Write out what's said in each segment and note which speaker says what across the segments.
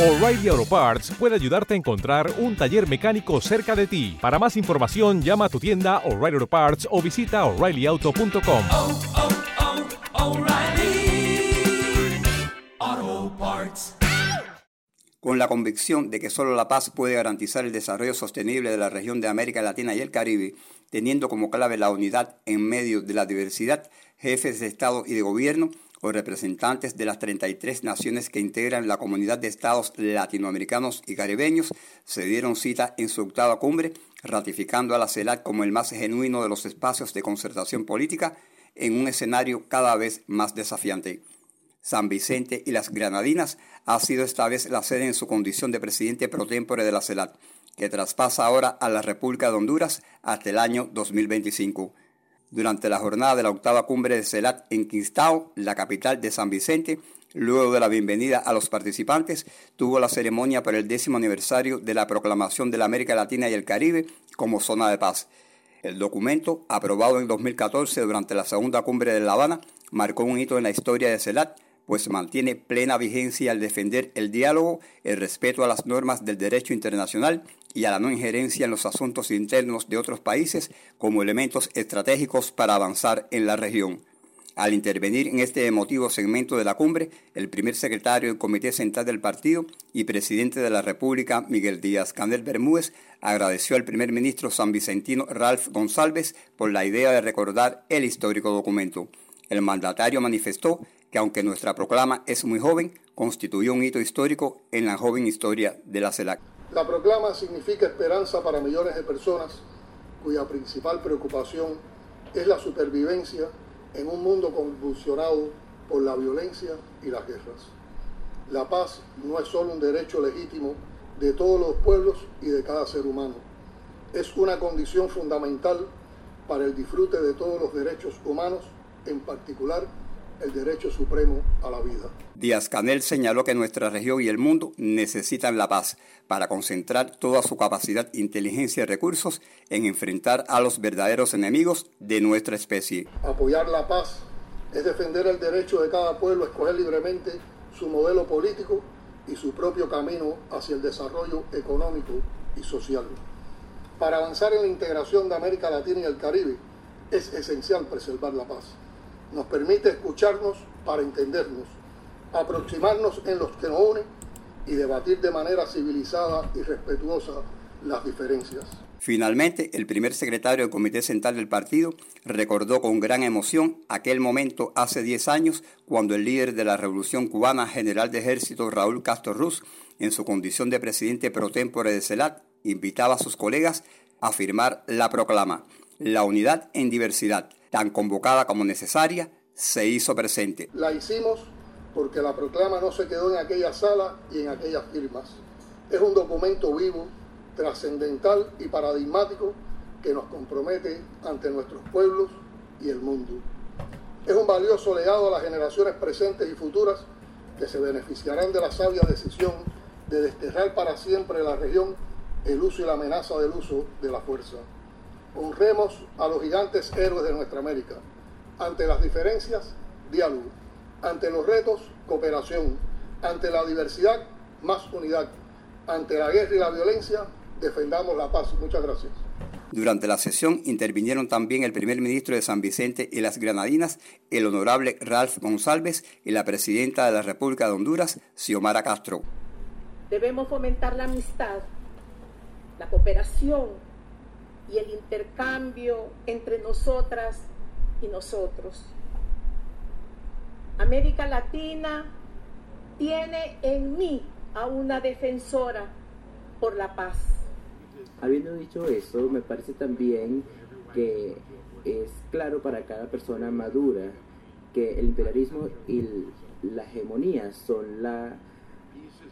Speaker 1: O'Reilly Auto Parts puede ayudarte a encontrar un taller mecánico cerca de ti. Para más información, llama a tu tienda O'Reilly Auto Parts o visita oreillyauto.com.
Speaker 2: oh, oh, Parts.
Speaker 3: Con la convicción de que solo la paz puede garantizar el desarrollo sostenible de la región de América Latina y el Caribe, teniendo como clave la unidad en medio de la diversidad, jefes de Estado y de Gobierno o representantes de las 33 naciones que integran la comunidad de estados latinoamericanos y caribeños se dieron cita en su octava cumbre, ratificando a la CELAC como el más genuino de los espacios de concertación política en un escenario cada vez más desafiante. San Vicente y las Granadinas ha sido esta vez la sede en su condición de presidente pro tempore de la CELAC, que traspasa ahora a la República de Honduras hasta el año 2025 durante la jornada de la octava cumbre de CELAT en Quistao, la capital de San Vicente. Luego de la bienvenida a los participantes, tuvo la ceremonia por el décimo aniversario de la proclamación de la América Latina y el Caribe como zona de paz. El documento, aprobado en 2014 durante la segunda cumbre de La Habana, marcó un hito en la historia de CELAT, pues mantiene plena vigencia al defender el diálogo, el respeto a las normas del derecho internacional y a la no injerencia en los asuntos internos de otros países como elementos estratégicos para avanzar en la región. Al intervenir en este emotivo segmento de la cumbre, el primer secretario del Comité Central del Partido y presidente de la República, Miguel Díaz Canel Bermúdez, agradeció al primer ministro san vicentino Ralph González por la idea de recordar el histórico documento. El mandatario manifestó que aunque nuestra proclama es muy joven, constituyó un hito histórico en la joven historia de la CELAC.
Speaker 4: La proclama significa esperanza para millones de personas cuya principal preocupación es la supervivencia en un mundo convulsionado por la violencia y las guerras. La paz no es solo un derecho legítimo de todos los pueblos y de cada ser humano. Es una condición fundamental para el disfrute de todos los derechos humanos, en particular el derecho supremo a la vida.
Speaker 3: Díaz Canel señaló que nuestra región y el mundo necesitan la paz para concentrar toda su capacidad, inteligencia y recursos en enfrentar a los verdaderos enemigos de nuestra especie.
Speaker 4: Apoyar la paz es defender el derecho de cada pueblo a escoger libremente su modelo político y su propio camino hacia el desarrollo económico y social. Para avanzar en la integración de América Latina y el Caribe es esencial preservar la paz nos permite escucharnos para entendernos, aproximarnos en los que nos unen y debatir de manera civilizada y respetuosa las diferencias.
Speaker 3: Finalmente, el primer secretario del Comité Central del partido recordó con gran emoción aquel momento hace 10 años cuando el líder de la Revolución Cubana, general de ejército Raúl Castro Ruz, en su condición de presidente pro tempore de CELAT, invitaba a sus colegas a firmar la proclama, la unidad en diversidad, tan convocada como necesaria, se hizo presente.
Speaker 4: La hicimos porque la proclama no se quedó en aquella sala y en aquellas firmas. Es un documento vivo, trascendental y paradigmático que nos compromete ante nuestros pueblos y el mundo. Es un valioso legado a las generaciones presentes y futuras que se beneficiarán de la sabia decisión de desterrar para siempre la región el uso y la amenaza del uso de la fuerza. Honremos a los gigantes héroes de nuestra América. Ante las diferencias, diálogo. Ante los retos, cooperación. Ante la diversidad, más unidad. Ante la guerra y la violencia, defendamos la paz. Muchas gracias.
Speaker 3: Durante la sesión intervinieron también el primer ministro de San Vicente y las Granadinas, el honorable Ralph González, y la presidenta de la República de Honduras, Xiomara Castro.
Speaker 5: Debemos fomentar la amistad, la cooperación y el intercambio entre nosotras y nosotros. América Latina tiene en mí a una defensora por la paz.
Speaker 6: Habiendo dicho eso, me parece también que es claro para cada persona madura que el imperialismo y la hegemonía son la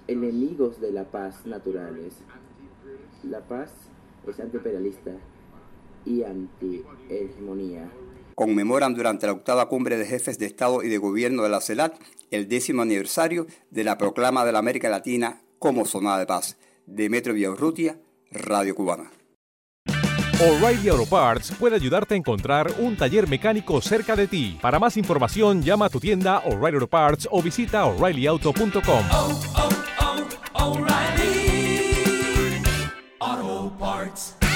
Speaker 6: enemigos de la paz naturales. La paz es antiimperialista y anti-hegemonía.
Speaker 3: Conmemoran durante la octava cumbre de jefes de Estado y de Gobierno de la CELAC el décimo aniversario de la proclama de la América Latina como zona de paz. Demetrio Villaurrutia, Radio Cubana.
Speaker 1: O'Reilly Auto Parts puede ayudarte a encontrar un taller mecánico cerca de ti. Para más información, llama a tu tienda O'Reilly Auto Parts o visita oreillyauto.com.
Speaker 2: Oh, oh, oh, Auto Parts.